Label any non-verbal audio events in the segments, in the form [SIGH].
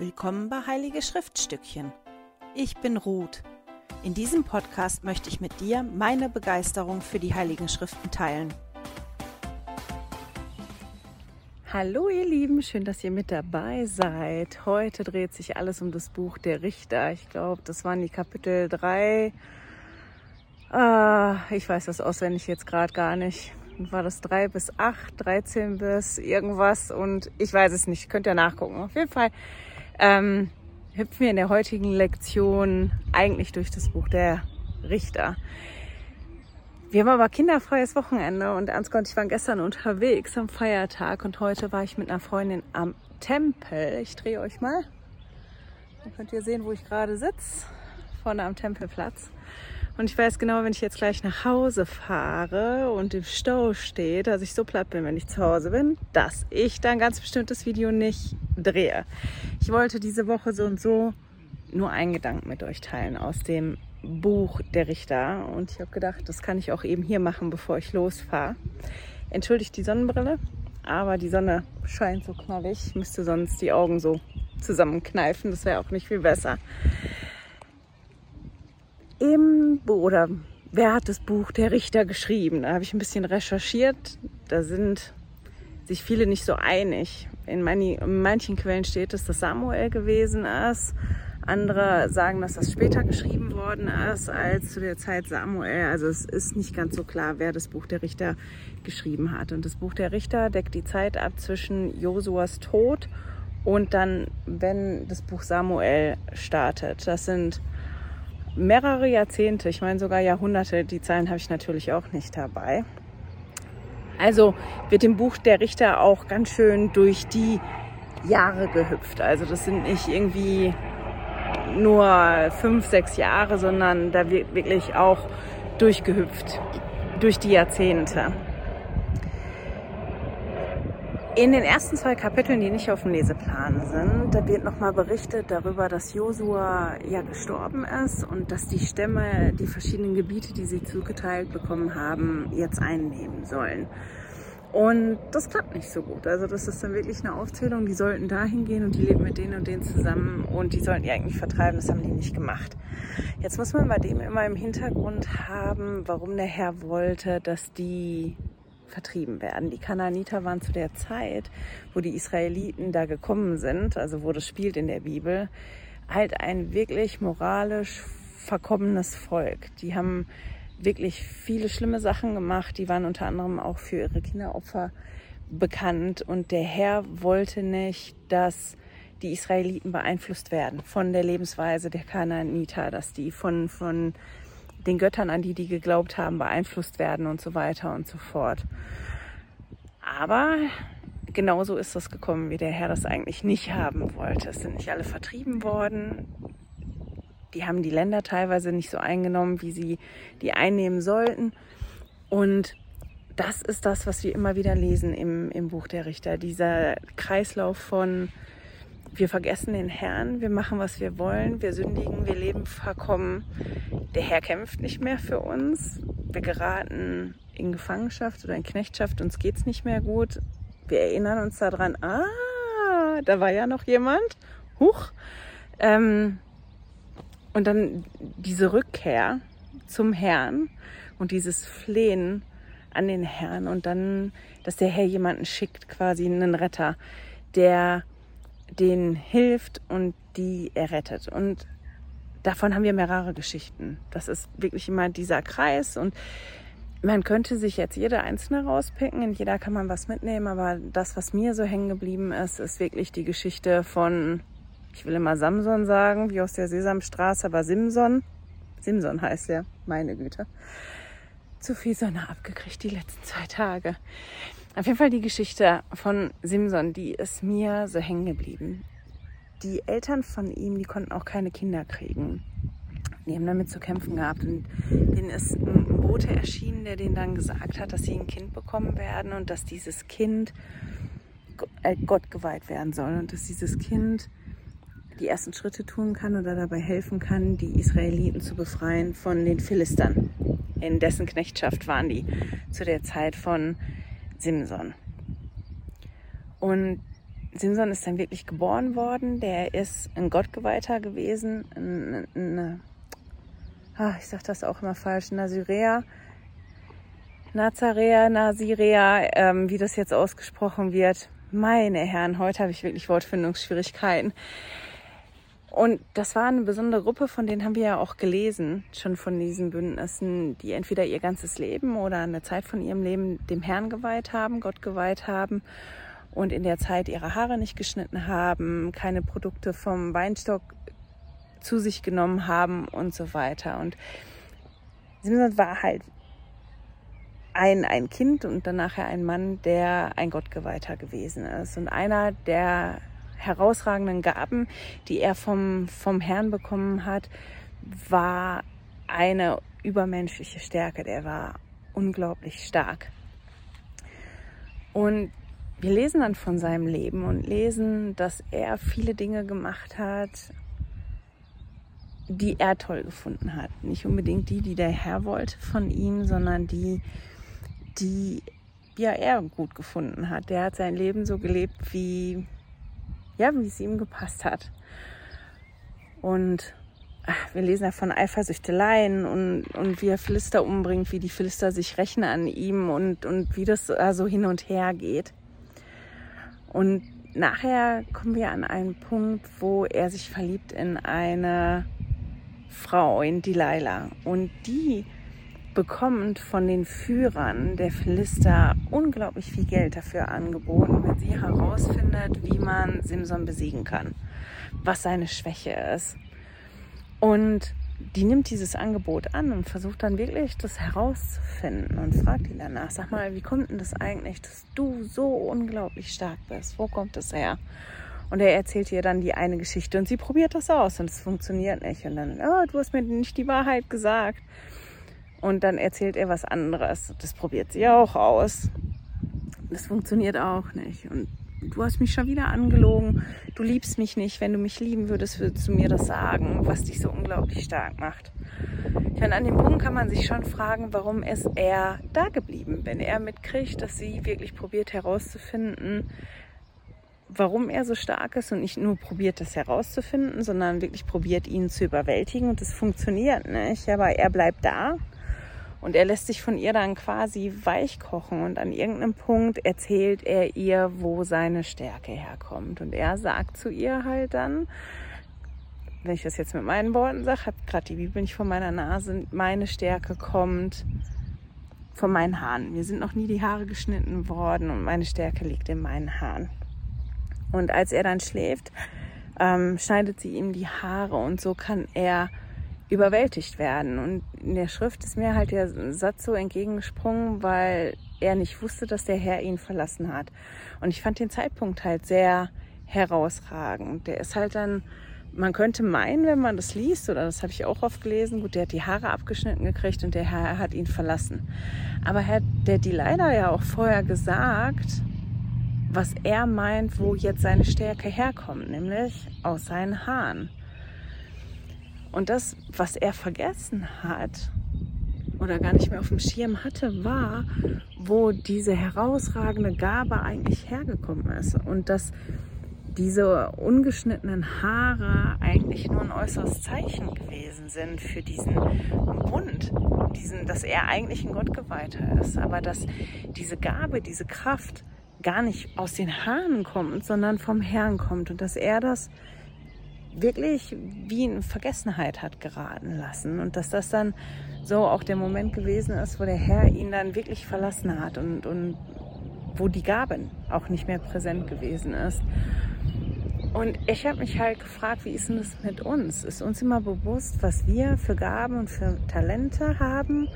Willkommen bei Heilige Schriftstückchen. Ich bin Ruth. In diesem Podcast möchte ich mit dir meine Begeisterung für die Heiligen Schriften teilen. Hallo ihr Lieben, schön, dass ihr mit dabei seid. Heute dreht sich alles um das Buch der Richter. Ich glaube, das waren die Kapitel 3. Ah, ich weiß das auswendig jetzt gerade gar nicht. War das 3 bis 8, 13 bis irgendwas und ich weiß es nicht. Könnt ihr nachgucken. Auf jeden Fall ähm, hüpfen wir in der heutigen Lektion eigentlich durch das Buch der Richter. Wir haben aber kinderfreies Wochenende und Ernst und ich waren gestern unterwegs am Feiertag und heute war ich mit einer Freundin am Tempel. Ich drehe euch mal. Dann könnt ihr sehen, wo ich gerade sitze. Vorne am Tempelplatz. Und ich weiß genau, wenn ich jetzt gleich nach Hause fahre und im Stau steht, dass ich so platt bin, wenn ich zu Hause bin, dass ich dann ganz bestimmt das Video nicht drehe. Ich wollte diese Woche so und so nur einen Gedanken mit euch teilen aus dem Buch der Richter. Und ich habe gedacht, das kann ich auch eben hier machen, bevor ich losfahre. Entschuldigt die Sonnenbrille, aber die Sonne scheint so knallig. Ich müsste sonst die Augen so zusammenkneifen. Das wäre auch nicht viel besser im oder wer hat das Buch Der Richter geschrieben? Da habe ich ein bisschen recherchiert. Da sind sich viele nicht so einig. In, manchen Quellen steht es, dass Samuel gewesen ist. Andere sagen, dass das später geschrieben worden ist als zu der Zeit Samuel. Also es ist nicht ganz so klar, wer das Buch der Richter geschrieben hat. Und das Buch der Richter deckt die Zeit ab zwischen Josuas Tod und dann, wenn das Buch Samuel startet. Das sind mehrere Jahrzehnte, ich meine sogar Jahrhunderte, die Zahlen habe ich natürlich auch nicht dabei. Also wird im Buch der Richter auch ganz schön durch die Jahre gehüpft. Also das sind nicht irgendwie nur fünf, sechs Jahre, sondern da wird wirklich auch durchgehüpft durch die Jahrzehnte. In den ersten zwei Kapiteln, die nicht auf dem Leseplan sind, da wird nochmal berichtet darüber, dass Josua ja gestorben ist und dass die Stämme die verschiedenen Gebiete, die sie zugeteilt bekommen haben, jetzt einnehmen sollen. Und das klappt nicht so gut. Also das ist dann wirklich eine Aufzählung, die sollten dahin gehen und die leben mit denen und denen zusammen und die sollten die eigentlich vertreiben, das haben die nicht gemacht. Jetzt muss man bei dem immer im Hintergrund haben, warum der Herr wollte, dass die vertrieben werden. Die Kanaaniter waren zu der Zeit, wo die Israeliten da gekommen sind, also wo das spielt in der Bibel, halt ein wirklich moralisch verkommenes Volk. Die haben wirklich viele schlimme Sachen gemacht. Die waren unter anderem auch für ihre Kinderopfer bekannt. Und der Herr wollte nicht, dass die Israeliten beeinflusst werden von der Lebensweise der Kanaaniter, dass die von, von den Göttern, an die die geglaubt haben, beeinflusst werden und so weiter und so fort. Aber genauso ist das gekommen, wie der Herr das eigentlich nicht haben wollte. Es sind nicht alle vertrieben worden. Die haben die Länder teilweise nicht so eingenommen, wie sie die einnehmen sollten. Und das ist das, was wir immer wieder lesen im, im Buch der Richter. Dieser Kreislauf von wir vergessen den Herrn, wir machen, was wir wollen, wir sündigen, wir leben verkommen. Der Herr kämpft nicht mehr für uns. Wir geraten in Gefangenschaft oder in Knechtschaft, uns geht's nicht mehr gut. Wir erinnern uns daran, ah, da war ja noch jemand. Huch. Ähm, und dann diese Rückkehr zum Herrn und dieses Flehen an den Herrn und dann, dass der Herr jemanden schickt, quasi einen Retter, der denen hilft und die errettet. Und davon haben wir mehrere Geschichten. Das ist wirklich immer dieser Kreis und man könnte sich jetzt jede einzelne rauspicken, in jeder kann man was mitnehmen, aber das, was mir so hängen geblieben ist, ist wirklich die Geschichte von, ich will immer Samson sagen, wie aus der Sesamstraße, aber Simson. Simson heißt er, meine Güte. Zu viel Sonne abgekriegt die letzten zwei Tage. Auf jeden Fall die Geschichte von Simson, die ist mir so hängen geblieben. Die Eltern von ihm, die konnten auch keine Kinder kriegen. Die haben damit zu kämpfen gehabt und denen ist ein Bote erschienen, der denen dann gesagt hat, dass sie ein Kind bekommen werden und dass dieses Kind äh, Gott geweiht werden soll und dass dieses Kind die ersten Schritte tun kann oder dabei helfen kann, die Israeliten zu befreien von den Philistern. In dessen Knechtschaft waren die zu der Zeit von Simson. Und Simson ist dann wirklich geboren worden. Der ist ein Gottgeweihter gewesen. Eine, eine, ah, ich sag das auch immer falsch, Nazirea. Nazarea, Nazirea, ähm, wie das jetzt ausgesprochen wird. Meine Herren, heute habe ich wirklich Wortfindungsschwierigkeiten. Und das war eine besondere Gruppe, von denen haben wir ja auch gelesen, schon von diesen Bündnissen, die entweder ihr ganzes Leben oder eine Zeit von ihrem Leben dem Herrn geweiht haben, Gott geweiht haben und in der Zeit ihre Haare nicht geschnitten haben, keine Produkte vom Weinstock zu sich genommen haben und so weiter. Und Simson war halt ein, ein Kind und dann nachher ein Mann, der ein Gottgeweihter gewesen ist. Und einer der herausragenden Gaben, die er vom, vom Herrn bekommen hat, war eine übermenschliche Stärke. Der war unglaublich stark. Und wir lesen dann von seinem Leben und lesen, dass er viele Dinge gemacht hat, die er toll gefunden hat. Nicht unbedingt die, die der Herr wollte von ihm, sondern die, die ja er gut gefunden hat. Der hat sein Leben so gelebt, wie ja, wie es ihm gepasst hat. Und ach, wir lesen ja von Eifersüchteleien und, und wie er Philister umbringt, wie die Philister sich rächen an ihm und, und wie das so also hin und her geht. Und nachher kommen wir an einen Punkt, wo er sich verliebt in eine Frau, in Delilah. Und die bekommt von den Führern der Philister unglaublich viel Geld dafür angeboten, wenn sie wie man Simson besiegen kann, was seine Schwäche ist. Und die nimmt dieses Angebot an und versucht dann wirklich das herauszufinden und fragt ihn danach, sag mal, wie kommt denn das eigentlich, dass du so unglaublich stark bist? Wo kommt das her? Und er erzählt ihr dann die eine Geschichte und sie probiert das aus und es funktioniert nicht. Und dann, oh, du hast mir nicht die Wahrheit gesagt. Und dann erzählt er was anderes. Das probiert sie auch aus. Das funktioniert auch nicht. Und du hast mich schon wieder angelogen. Du liebst mich nicht. Wenn du mich lieben würdest, würdest du mir das sagen, was dich so unglaublich stark macht. Ja, und an dem Punkt kann man sich schon fragen, warum ist er da geblieben, wenn er mitkriegt, dass sie wirklich probiert herauszufinden, warum er so stark ist und nicht nur probiert, das herauszufinden, sondern wirklich probiert, ihn zu überwältigen. Und das funktioniert nicht. Aber er bleibt da und er lässt sich von ihr dann quasi weich kochen und an irgendeinem Punkt erzählt er ihr, wo seine Stärke herkommt. Und er sagt zu ihr halt dann, wenn ich das jetzt mit meinen Worten sage, hat gerade die Bibel nicht vor meiner Nase, meine Stärke kommt von meinen Haaren. Mir sind noch nie die Haare geschnitten worden und meine Stärke liegt in meinen Haaren. Und als er dann schläft, ähm, schneidet sie ihm die Haare und so kann er überwältigt werden. Und in der Schrift ist mir halt der Satz so entgegengesprungen, weil er nicht wusste, dass der Herr ihn verlassen hat. Und ich fand den Zeitpunkt halt sehr herausragend. Der ist halt dann, man könnte meinen, wenn man das liest, oder das habe ich auch oft gelesen, gut, der hat die Haare abgeschnitten gekriegt und der Herr hat ihn verlassen. Aber hat der die leider ja auch vorher gesagt, was er meint, wo jetzt seine Stärke herkommt, nämlich aus seinen Haaren. Und das, was er vergessen hat oder gar nicht mehr auf dem Schirm hatte, war, wo diese herausragende Gabe eigentlich hergekommen ist. Und dass diese ungeschnittenen Haare eigentlich nur ein äußeres Zeichen gewesen sind für diesen Bund, diesen, dass er eigentlich ein Gottgeweihter ist, aber dass diese Gabe, diese Kraft gar nicht aus den Haaren kommt, sondern vom Herrn kommt und dass er das wirklich wie in Vergessenheit hat geraten lassen und dass das dann so auch der Moment gewesen ist, wo der Herr ihn dann wirklich verlassen hat und, und wo die Gaben auch nicht mehr präsent gewesen ist. Und ich habe mich halt gefragt, wie ist denn das mit uns? Ist uns immer bewusst, was wir für Gaben und für Talente haben,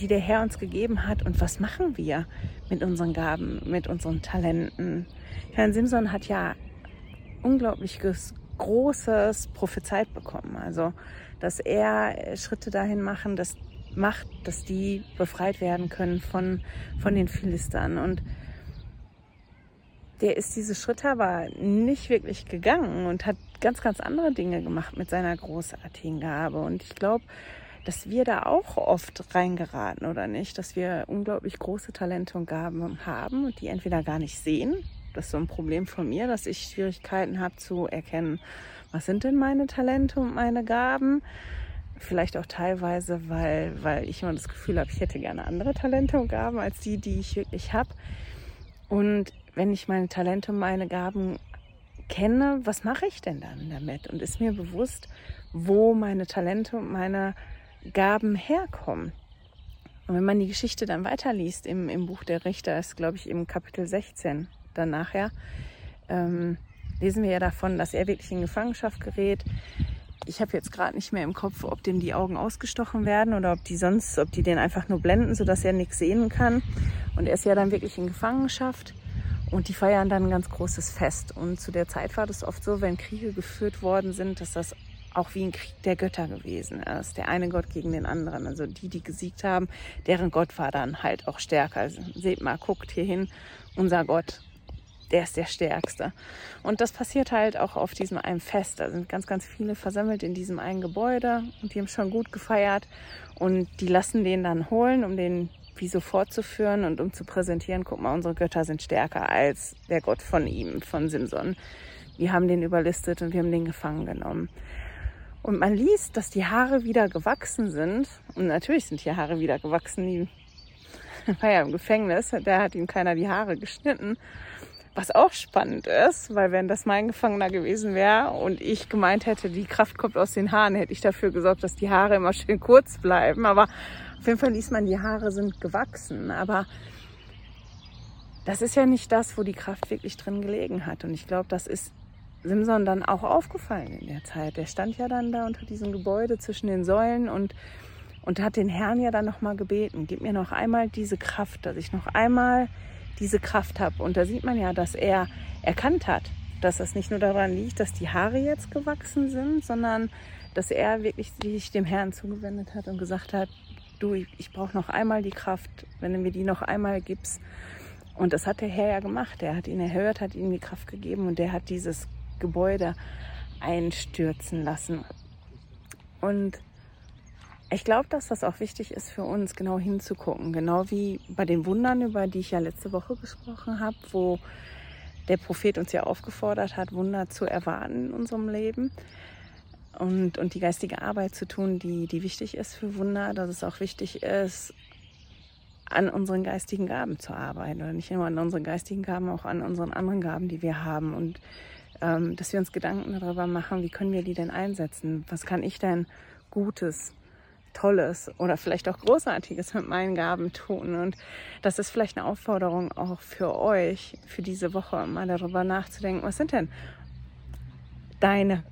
die der Herr uns gegeben hat und was machen wir mit unseren Gaben, mit unseren Talenten? Herrn Simson hat ja unglaubliches Großes prophezeit bekommen. Also, dass er Schritte dahin machen, dass macht, dass die befreit werden können von, von den Philistern. Und der ist diese Schritte aber nicht wirklich gegangen und hat ganz, ganz andere Dinge gemacht mit seiner großartigen Gabe. Und ich glaube, dass wir da auch oft reingeraten oder nicht, dass wir unglaublich große Talente und Gaben haben und die entweder gar nicht sehen Das ist so ein Problem von mir, dass ich Schwierigkeiten habe zu erkennen, was sind denn meine Talente und meine Gaben. Vielleicht auch teilweise, weil, weil ich immer das Gefühl habe, ich hätte gerne andere Talente und Gaben als die, die ich wirklich habe. Und wenn ich meine Talente und meine Gaben kenne, was mache ich denn dann damit? Und ist mir bewusst, wo meine Talente und meine Gaben herkommen. Und wenn man die Geschichte dann weiterliest im, im Buch der Richter, ist glaube ich im Kapitel 16 dann nachher, ähm, lesen wir ja davon, dass er wirklich in Gefangenschaft gerät. Ich habe jetzt gerade nicht mehr im Kopf, ob dem die Augen ausgestochen werden oder ob die sonst, ob die den einfach nur blenden, sodass er nichts sehen kann. Und er ist ja dann wirklich in Gefangenschaft. Und die feiern dann ein ganz großes Fest. Und zu der Zeit war das oft so, wenn Kriege geführt worden sind, dass das auch wie ein Krieg der Götter gewesen ist. Der eine Gott gegen den anderen. Also die, die gesiegt haben, deren Gott war dann halt auch stärker. Also seht mal, guckt hier hin, unser Gott, der ist der Stärkste. Und das passiert halt auch auf diesem einen Fest. Da sind ganz, ganz viele versammelt in diesem einen Gebäude und die haben schon gut gefeiert. Und die lassen den dann holen, um den wie so fortzuführen und um zu präsentieren, guck mal, unsere Götter sind stärker als der Gott von ihm, von Simson. Wir haben den überlistet und wir haben den gefangen genommen. Und man liest, dass die Haare wieder gewachsen sind. Und natürlich sind die Haare wieder gewachsen. Die [LAUGHS] war ja im Gefängnis, da hat ihm keiner die Haare geschnitten. Was auch spannend ist, weil wenn das mein Gefangener gewesen wäre und ich gemeint hätte, die Kraft kommt aus den Haaren, hätte ich dafür gesorgt, dass die Haare immer schön kurz bleiben. Aber auf jeden Fall liest man, die Haare sind gewachsen, aber das ist ja nicht das, wo die Kraft wirklich drin gelegen hat. Und ich glaube, das ist Simson dann auch aufgefallen in der Zeit. Der stand ja dann da unter diesem Gebäude zwischen den Säulen und, und hat den Herrn ja dann nochmal gebeten, gib mir noch einmal diese Kraft, dass ich noch einmal diese Kraft habe. Und da sieht man ja, dass er erkannt hat, dass das nicht nur daran liegt, dass die Haare jetzt gewachsen sind, sondern dass er wirklich sich dem Herrn zugewendet hat und gesagt hat, du, ich, ich brauche noch einmal die Kraft, wenn du mir die noch einmal gibst. Und das hat der Herr ja gemacht. Er hat ihn erhört, hat ihm die Kraft gegeben und der hat dieses Gebäude einstürzen lassen. Und ich glaube, dass das auch wichtig ist für uns, genau hinzugucken. Genau wie bei den Wundern, über die ich ja letzte Woche gesprochen habe, wo der Prophet uns ja aufgefordert hat, Wunder zu erwarten in unserem Leben und, und die geistige Arbeit zu tun, die, die wichtig ist für Wunder, dass es auch wichtig ist, an unseren geistigen Gaben zu arbeiten. Oder nicht nur an unseren geistigen Gaben, auch an unseren anderen Gaben, die wir haben. Und ähm, dass wir uns Gedanken darüber machen, wie können wir die denn einsetzen? Was kann ich denn Gutes, Tolles oder vielleicht auch Großartiges mit meinen Gaben tun? Und das ist vielleicht eine Aufforderung auch für euch, für diese Woche, mal darüber nachzudenken, was sind denn deine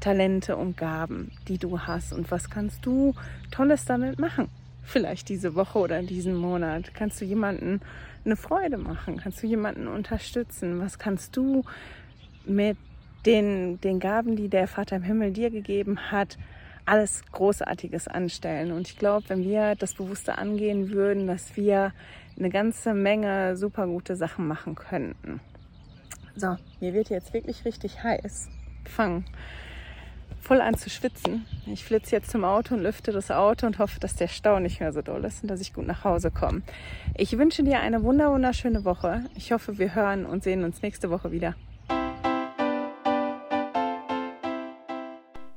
Talente und Gaben, die du hast und was kannst du Tolles damit machen? Vielleicht diese Woche oder diesen Monat. Kannst du jemanden eine Freude machen? Kannst du jemanden unterstützen? Was kannst du mit den, den Gaben, die der Vater im Himmel dir gegeben hat, alles Großartiges anstellen? Und ich glaube, wenn wir das Bewusste angehen würden, dass wir eine ganze Menge super gute Sachen machen könnten. So, mir wird jetzt wirklich richtig heiß. Fangen voll an zu schwitzen. Ich flitze jetzt zum Auto und lüfte das Auto und hoffe, dass der Stau nicht mehr so doll ist und dass ich gut nach Hause komme. Ich wünsche dir eine wunderschöne Woche. Ich hoffe, wir hören und sehen uns nächste Woche wieder.